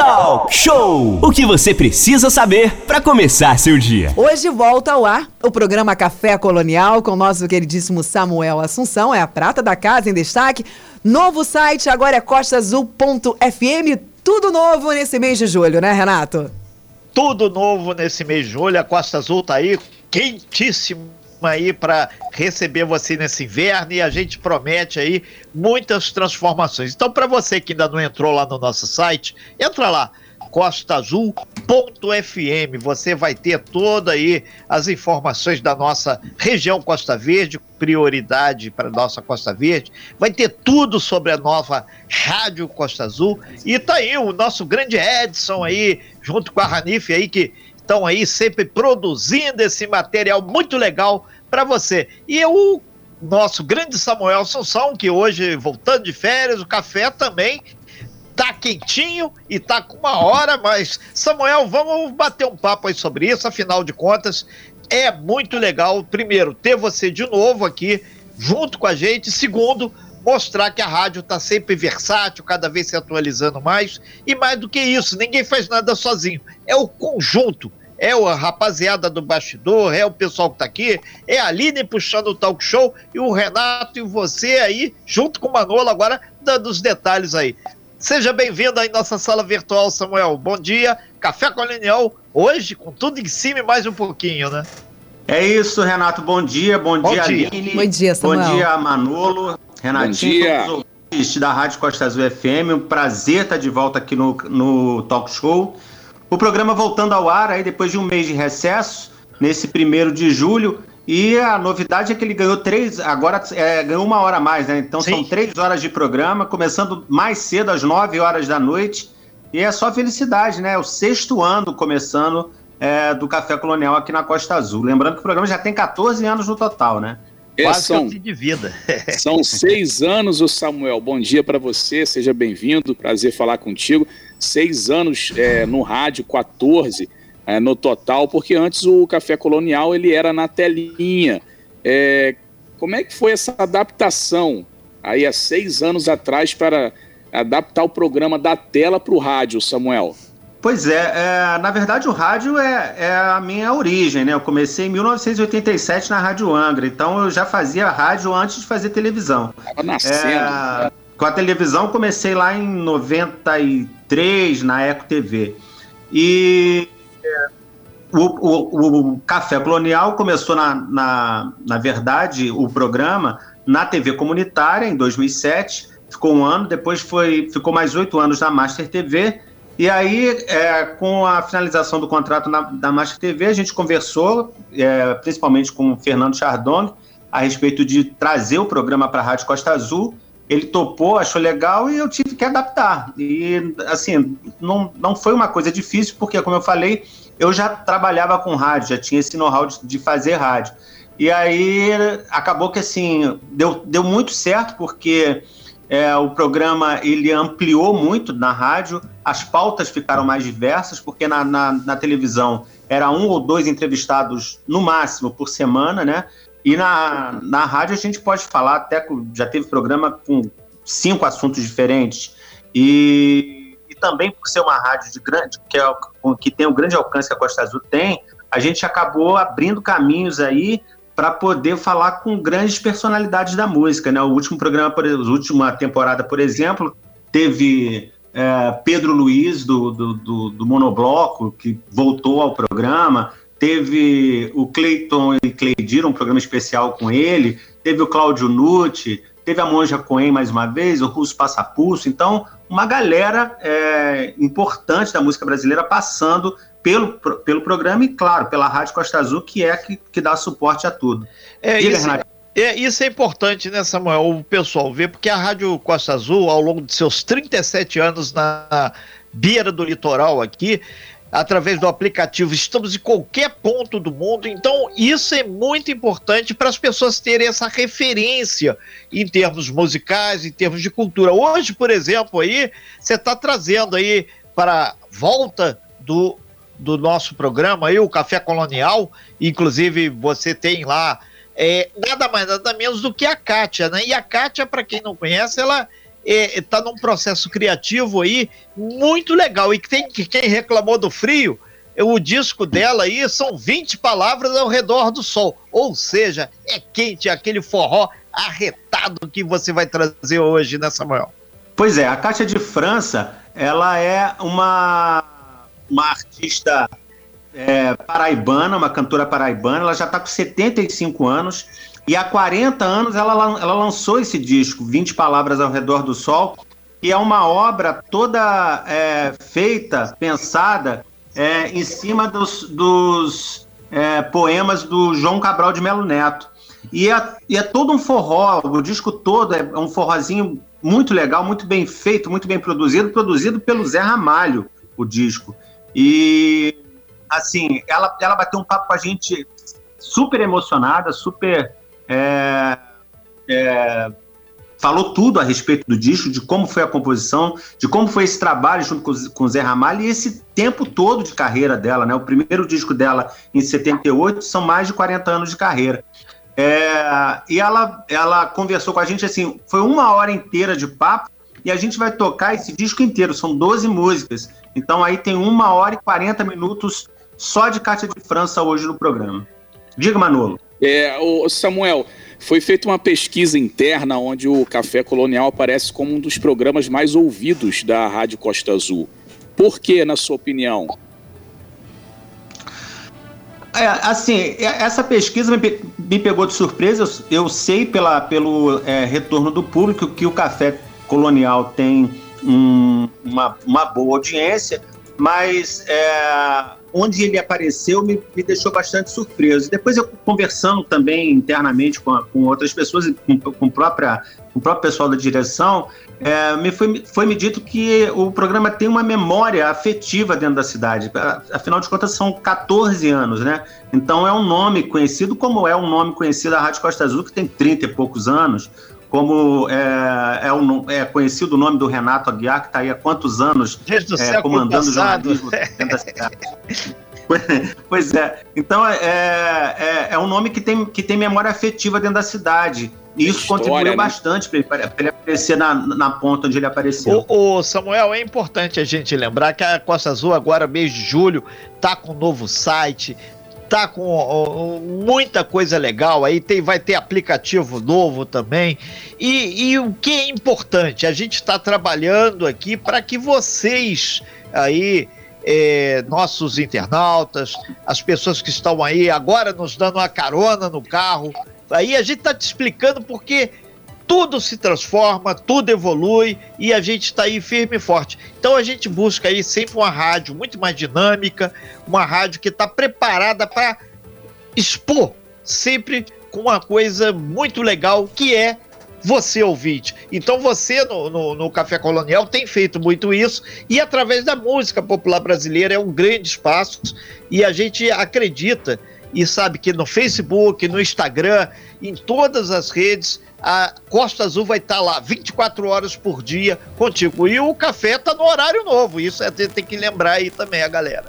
Talk Show! O que você precisa saber para começar seu dia. Hoje volta ao ar o programa Café Colonial com nosso queridíssimo Samuel Assunção, é a prata da casa em destaque. Novo site agora é costazul.fm, tudo novo nesse mês de julho, né, Renato? Tudo novo nesse mês de julho, a Costa Azul tá aí quentíssimo aí para receber você nesse inverno e a gente promete aí muitas transformações. Então, para você que ainda não entrou lá no nosso site, entra lá costaazul.fm. Você vai ter toda aí as informações da nossa região Costa Verde, prioridade para nossa Costa Verde. Vai ter tudo sobre a nova Rádio Costa Azul e tá aí o nosso grande Edson aí junto com a Ranif aí que estão aí sempre produzindo esse material muito legal para você. E o nosso grande Samuel Assunção, que hoje, voltando de férias, o café também tá quentinho e tá com uma hora, mas Samuel, vamos bater um papo aí sobre isso, afinal de contas, é muito legal, primeiro, ter você de novo aqui junto com a gente, segundo, mostrar que a rádio está sempre versátil, cada vez se atualizando mais, e mais do que isso, ninguém faz nada sozinho, é o conjunto é a rapaziada do bastidor, é o pessoal que tá aqui, é a Aline puxando o talk show e o Renato e você aí, junto com o Manolo, agora dando os detalhes aí. Seja bem-vindo aí à nossa sala virtual, Samuel. Bom dia, Café Colonial, hoje com tudo em cima e mais um pouquinho, né? É isso, Renato. Bom dia, bom, bom dia, dia, Aline. Bom dia, Samuel. Bom dia, Manolo. Renatinho, bom dia. da Rádio Costa Azul FM. Um prazer estar de volta aqui no, no Talk Show. O programa voltando ao ar aí depois de um mês de recesso, nesse primeiro de julho. E a novidade é que ele ganhou três, agora é, ganhou uma hora a mais, né? Então Sim. são três horas de programa, começando mais cedo, às nove horas da noite. E é só felicidade, né? O sexto ano começando é, do Café Colonial aqui na Costa Azul. Lembrando que o programa já tem 14 anos no total, né? É, Quase são, de vida. são seis anos, o Samuel. Bom dia para você, seja bem-vindo. Prazer falar contigo seis anos é, no rádio, 14 é, no total, porque antes o Café Colonial ele era na telinha. É, como é que foi essa adaptação aí há seis anos atrás para adaptar o programa da tela para o rádio, Samuel? Pois é, é, na verdade o rádio é, é, a minha origem, né? Eu comecei em 1987 na Rádio Angra, então eu já fazia rádio antes de fazer televisão. Estava nascendo. É, com a televisão comecei lá em 93 3 na Eco TV. E é, o, o, o, Café Colonial começou, na, na, na verdade, o programa na TV comunitária em 2007, ficou um ano, depois foi, ficou mais oito anos na Master TV. E aí, é, com a finalização do contrato na, da Master TV, a gente conversou, é, principalmente com o Fernando Chardong, a respeito de trazer o programa para a Rádio Costa Azul ele topou, achou legal e eu tive que adaptar. E, assim, não, não foi uma coisa difícil, porque, como eu falei, eu já trabalhava com rádio, já tinha esse know-how de, de, fazer rádio. E aí acabou que, assim, deu, deu muito certo, porque é, o programa ele ampliou muito na rádio, as pautas ficaram mais diversas, porque na, na, na televisão era um ou dois entrevistados no máximo por semana, né? E na, na rádio a gente pode falar, até já teve programa com cinco assuntos diferentes. E, e também por ser uma rádio de grande, que, é, que tem o grande alcance que a Costa Azul tem, a gente acabou abrindo caminhos aí para poder falar com grandes personalidades da música. Né? O último programa, por, a última temporada, por exemplo, teve é, Pedro Luiz, do, do, do, do Monobloco, que voltou ao programa teve o Cleiton e Cleidir, um programa especial com ele, teve o Cláudio Nucci, teve a Monja Coen mais uma vez, o Russo Passapulso, então uma galera é, importante da música brasileira passando pelo, pelo programa e, claro, pela Rádio Costa Azul, que é que, que dá suporte a tudo. É, Diga, isso, é, isso é importante, né, Samuel, o pessoal ver, porque a Rádio Costa Azul, ao longo de seus 37 anos na beira do litoral aqui, através do aplicativo. Estamos em qualquer ponto do mundo, então isso é muito importante para as pessoas terem essa referência em termos musicais, em termos de cultura. Hoje, por exemplo, aí você está trazendo aí para volta do, do nosso programa aí o Café Colonial, inclusive você tem lá é, nada mais nada menos do que a Kátia, né? E a Kátia, para quem não conhece, ela está é, num processo criativo aí muito legal. E tem, quem reclamou do frio, o disco dela aí são 20 palavras ao redor do sol. Ou seja, é quente, é aquele forró arretado que você vai trazer hoje, né, Samuel? Pois é, a Cátia de França, ela é uma, uma artista é, paraibana, uma cantora paraibana, ela já está com 75 anos e há 40 anos ela, ela lançou esse disco, 20 Palavras ao Redor do Sol, que é uma obra toda é, feita, pensada é, em cima dos, dos é, poemas do João Cabral de Melo Neto. E é, e é todo um forró, o disco todo é um forrozinho muito legal, muito bem feito, muito bem produzido, produzido pelo Zé Ramalho, o disco. E, assim, ela, ela bateu um papo com a gente super emocionada, super. É, é, falou tudo a respeito do disco, de como foi a composição, de como foi esse trabalho junto com, com o Zé Ramalho e esse tempo todo de carreira dela, né? O primeiro disco dela em 78 são mais de 40 anos de carreira. É, e ela, ela conversou com a gente assim, foi uma hora inteira de papo e a gente vai tocar esse disco inteiro, são 12 músicas. Então aí tem uma hora e 40 minutos só de Cátia de França hoje no programa. Diga, Manolo. É, o Samuel, foi feita uma pesquisa interna onde o Café Colonial aparece como um dos programas mais ouvidos da Rádio Costa Azul. Por que, na sua opinião? É, assim, é, essa pesquisa me, pegou de surpresa. Eu, eu sei pela, pelo é, retorno do público que o Café Colonial tem um, uma, uma boa audiência, mas é, onde ele apareceu me, me, deixou bastante surpreso. Depois eu conversando também internamente com, com outras pessoas, com, com, própria, com o próprio pessoal da direção, é, me foi, foi me dito que o programa tem uma memória afetiva dentro da cidade. Afinal de contas, são 14 anos, né? Então é um nome conhecido, como é um nome conhecido a Rádio Costa Azul, que tem 30 e poucos anos como é, é, um, é, conhecido o nome do Renato Aguiar, que está aí há quantos anos é, comandando o jornalismo dentro da cidade. pois é. Então é, é, é, um nome que tem, que tem memória afetiva dentro da cidade. E isso História, contribuiu né? bastante para ele, ele, aparecer na, na ponta onde ele apareceu. O, o, Samuel, é importante a gente lembrar que a Costa Azul, agora, mês de julho, tá com um novo site, tá com muita coisa legal aí, tem, vai ter aplicativo novo também. E, e o que é importante, a gente está trabalhando aqui para que vocês aí, é, nossos internautas, as pessoas que estão aí agora nos dando uma carona no carro, aí a gente está te explicando porque tudo se transforma, tudo evolui e a gente está aí firme e forte. Então a gente busca aí sempre uma rádio muito mais dinâmica, uma rádio que está preparada para expor sempre com uma coisa muito legal que é você ouvinte. Então você no, no, no, Café Colonial tem feito muito isso e através da música popular brasileira é um grande espaço e a gente acredita e sabe que no Facebook, no Instagram, em todas as redes a Costa Azul vai estar tá lá 24 horas por dia contigo. E o café está no horário novo, isso é tem que lembrar aí também a galera.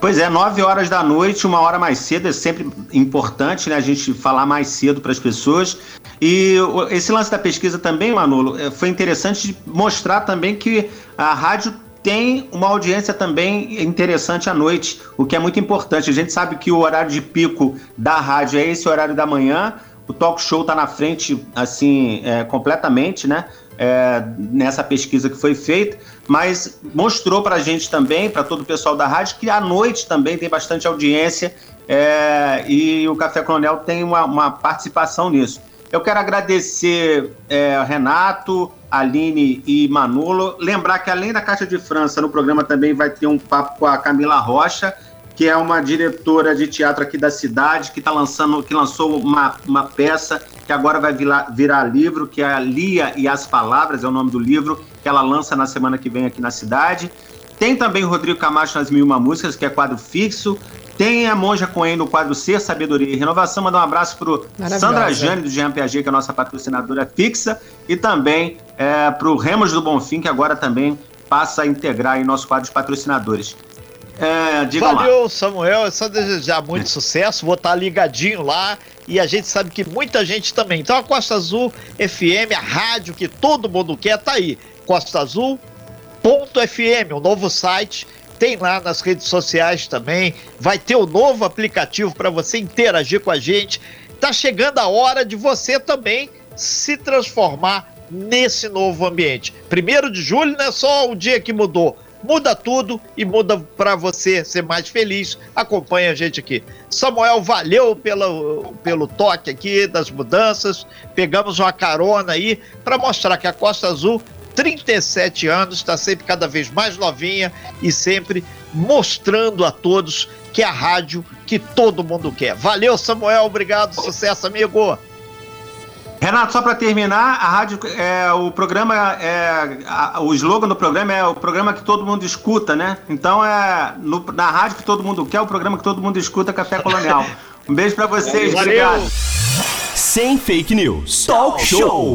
Pois é, 9 horas da noite, uma hora mais cedo, é sempre importante né, a gente falar mais cedo para as pessoas. E esse lance da pesquisa também, Manolo, é, foi interessante de mostrar também que a rádio tem uma audiência também interessante à noite, o que é muito importante. A gente sabe que o horário de pico da rádio é esse horário da manhã, o talk show está na frente, assim, é, completamente, né? É, nessa pesquisa que foi feita, mas mostrou para a gente também, para todo o pessoal da rádio, que à noite também tem bastante audiência é, e o Café Coronel tem uma, uma participação nisso. Eu quero agradecer é, Renato, Aline e Manolo. Lembrar que além da Caixa de França, no programa também vai ter um papo com a Camila Rocha, que é uma diretora de teatro aqui da cidade, que está lançando, que lançou uma, uma peça que agora vai virar, virar livro, que é a Lia e as Palavras, é o nome do livro, que ela lança na semana que vem aqui na cidade. Tem também o Rodrigo Camacho nas Mil Uma Músicas, que é quadro fixo. Tem a Monja Coen no quadro Ser, Sabedoria e Renovação. Mandar um abraço para Sandra Jane, do Piaget, que é a nossa patrocinadora fixa. E também é, para o Remos do Bonfim, que agora também passa a integrar em nosso quadro de patrocinadores. É, Valeu, lá. Samuel. É só desejar muito sucesso. Vou estar ligadinho lá. E a gente sabe que muita gente também. Então a Costa Azul FM, a rádio que todo mundo quer, tá aí. Costa Azul. FM, o novo site, tem lá nas redes sociais também. Vai ter o um novo aplicativo para você interagir com a gente. Tá chegando a hora de você também se transformar nesse novo ambiente. Primeiro de julho não é só o dia que mudou muda tudo e muda para você ser mais feliz. Acompanha a gente aqui. Samuel, valeu pelo, pelo toque aqui das mudanças. Pegamos uma carona aí para mostrar que a Costa Azul, 37 anos, está sempre cada vez mais novinha e sempre mostrando a todos que é a rádio que todo mundo quer. Valeu, Samuel. Obrigado. Sucesso, amigo. Renato, só para terminar, a rádio, é, o programa, é, a, o slogan do programa é o programa que todo mundo escuta, né? Então é no, na rádio que todo mundo quer, o programa que todo mundo escuta, Café Colonial. Um beijo para vocês, Valeu. obrigado. Sem fake news. Talk show.